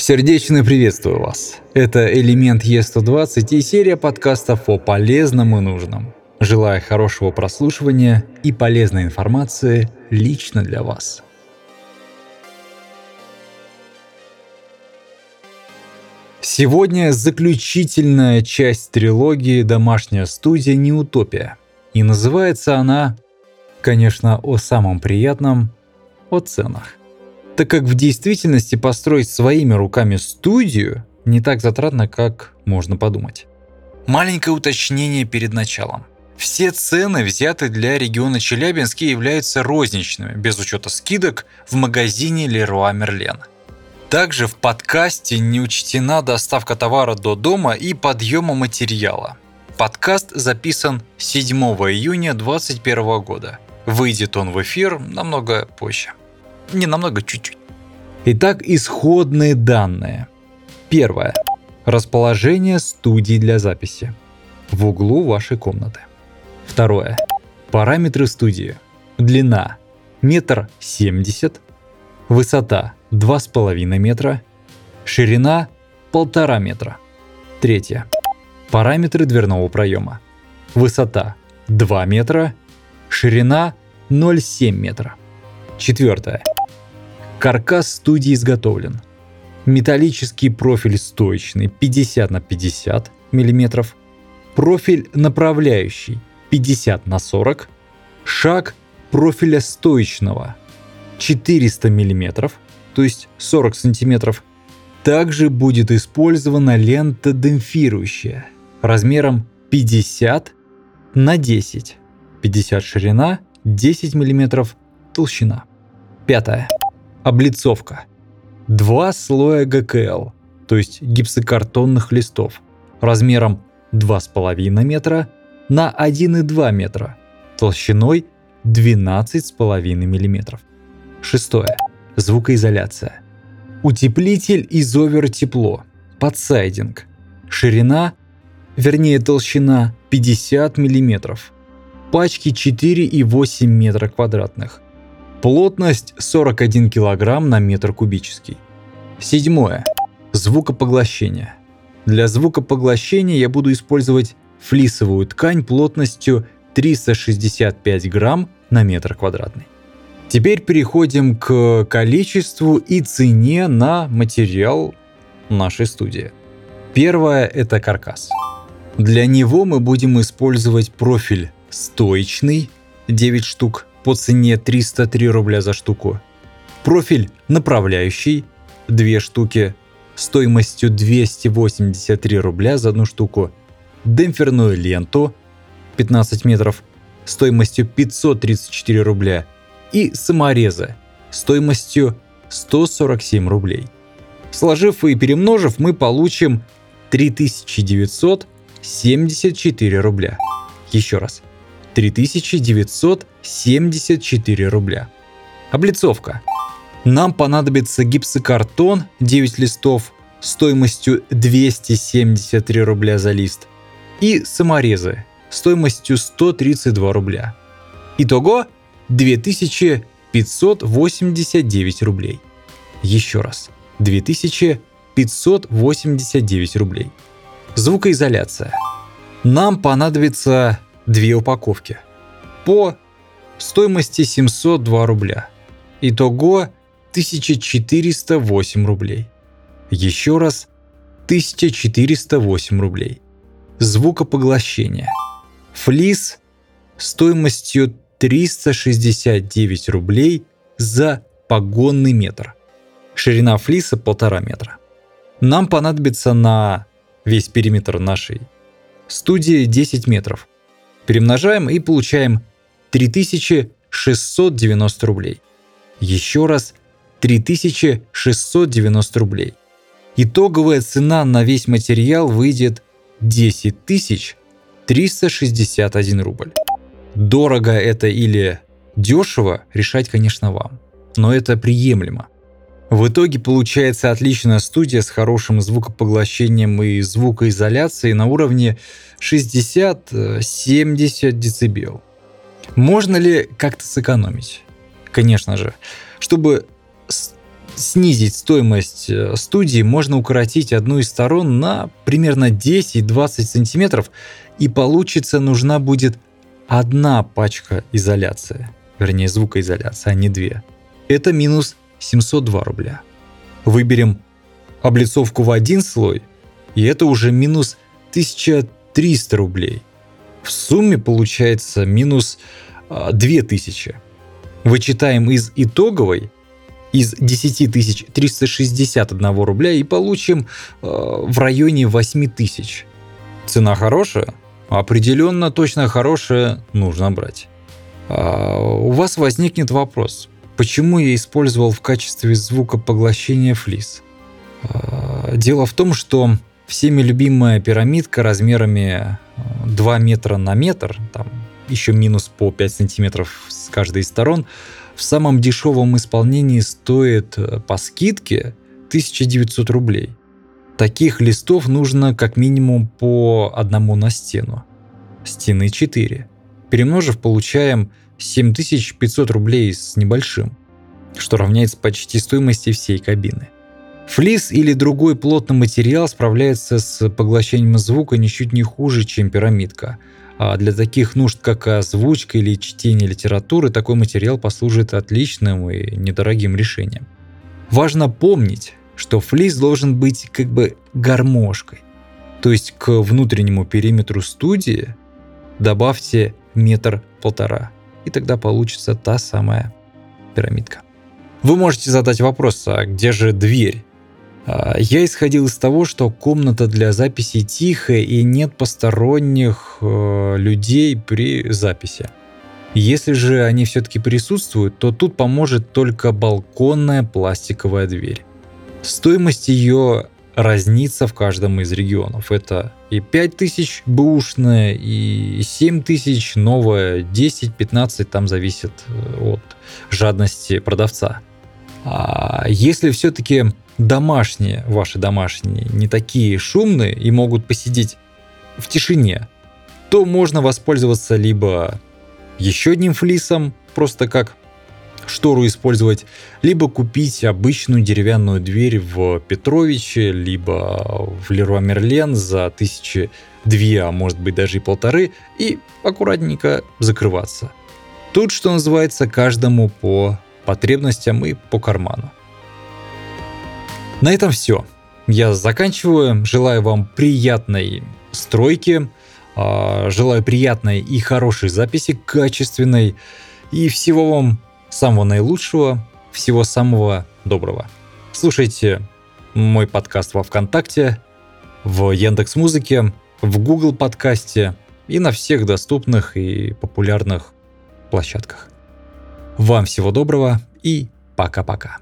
Сердечно приветствую вас. Это «Элемент Е120» и серия подкастов о полезном и нужном. Желаю хорошего прослушивания и полезной информации лично для вас. Сегодня заключительная часть трилогии «Домашняя студия Неутопия». И называется она, конечно, о самом приятном, о ценах так как в действительности построить своими руками студию не так затратно, как можно подумать. Маленькое уточнение перед началом. Все цены, взяты для региона Челябинск, являются розничными, без учета скидок в магазине Leroy Merlin. Также в подкасте не учтена доставка товара до дома и подъема материала. Подкаст записан 7 июня 2021 года. Выйдет он в эфир намного позже. Не намного, чуть-чуть. Итак, исходные данные. Первое. Расположение студии для записи. В углу вашей комнаты. Второе. Параметры студии. Длина метр семьдесят, высота два с половиной метра, ширина полтора метра. Третье. Параметры дверного проема. Высота 2 метра, ширина 0,7 метра. Четвертое. Каркас студии изготовлен. Металлический профиль стоечный 50 на 50 мм, профиль направляющий 50 на 40, шаг профиля стоечного 400 мм, то есть 40 см. Также будет использована лента демпфирующая размером 50 на 10, 50 ширина, 10 мм толщина. Пятое. Облицовка. Два слоя ГКЛ, то есть гипсокартонных листов, размером 2,5 метра на 1,2 метра, толщиной 12,5 мм. Шестое. Звукоизоляция. Утеплитель изовер тепло. Подсайдинг. Ширина, вернее толщина 50 мм. Пачки 4,8 метра квадратных. Плотность 41 кг на метр кубический. Седьмое. Звукопоглощение. Для звукопоглощения я буду использовать флисовую ткань плотностью 365 грамм на метр квадратный. Теперь переходим к количеству и цене на материал нашей студии. Первое – это каркас. Для него мы будем использовать профиль стоечный 9 штук, по цене 303 рубля за штуку. Профиль направляющий 2 штуки стоимостью 283 рубля за одну штуку. Демпферную ленту 15 метров стоимостью 534 рубля. И саморезы стоимостью 147 рублей. Сложив и перемножив, мы получим 3974 рубля. Еще раз. 3974 рубля. Облицовка. Нам понадобится гипсокартон 9 листов стоимостью 273 рубля за лист и саморезы стоимостью 132 рубля. Итого 2589 рублей. Еще раз. 2589 рублей. Звукоизоляция. Нам понадобится две упаковки по стоимости 702 рубля. Итого 1408 рублей. Еще раз 1408 рублей. Звукопоглощение. Флис стоимостью 369 рублей за погонный метр. Ширина флиса полтора метра. Нам понадобится на весь периметр нашей студии 10 метров. Перемножаем и получаем 3690 рублей. Еще раз 3690 рублей. Итоговая цена на весь материал выйдет 10 361 рубль. Дорого это или дешево, решать, конечно, вам. Но это приемлемо. В итоге получается отличная студия с хорошим звукопоглощением и звукоизоляцией на уровне 60-70 дБ. Можно ли как-то сэкономить? Конечно же. Чтобы снизить стоимость э, студии, можно укоротить одну из сторон на примерно 10-20 сантиметров, и получится нужна будет одна пачка изоляции, вернее звукоизоляции, а не две. Это минус 702 рубля. Выберем облицовку в один слой, и это уже минус 1300 рублей. В сумме получается минус 2000. А, Вычитаем из итоговой из 10 361 рубля и получим э, в районе 8 тысяч. Цена хорошая? Определенно точно хорошая, нужно брать. А, у вас возникнет вопрос, почему я использовал в качестве звукопоглощения флис? А, дело в том, что всеми любимая пирамидка размерами 2 э, метра на метр, там еще минус по 5 сантиметров с каждой из сторон, в самом дешевом исполнении стоит э, по скидке 1900 рублей. Таких листов нужно как минимум по одному на стену. Стены 4. Перемножив, получаем 7500 рублей с небольшим, что равняется почти стоимости всей кабины. Флис или другой плотный материал справляется с поглощением звука ничуть не хуже, чем пирамидка. А для таких нужд, как озвучка или чтение литературы, такой материал послужит отличным и недорогим решением. Важно помнить, что флис должен быть как бы гармошкой. То есть к внутреннему периметру студии добавьте метр-полтора, и тогда получится та самая пирамидка. Вы можете задать вопрос, а где же дверь? А, я исходил из того, что комната для записи тихая и нет посторонних э, людей при записи. Если же они все-таки присутствуют, то тут поможет только балконная пластиковая дверь. Стоимость ее разнится в каждом из регионов. Это и 5000 бэушная, и 7000 новая, 10-15, там зависит э, от жадности продавца. А если все-таки домашние, ваши домашние, не такие шумные и могут посидеть в тишине, то можно воспользоваться либо еще одним флисом, просто как штору использовать, либо купить обычную деревянную дверь в Петровиче, либо в Леруа Мерлен за тысячи две, а может быть даже и полторы, и аккуратненько закрываться. Тут, что называется, каждому по потребностям и по карману. На этом все. Я заканчиваю. Желаю вам приятной стройки, а, желаю приятной и хорошей записи, качественной, и всего вам самого наилучшего, всего самого доброго. Слушайте мой подкаст во ВКонтакте, в Яндекс Музыке, в Google подкасте и на всех доступных и популярных площадках. Вам всего доброго и пока-пока.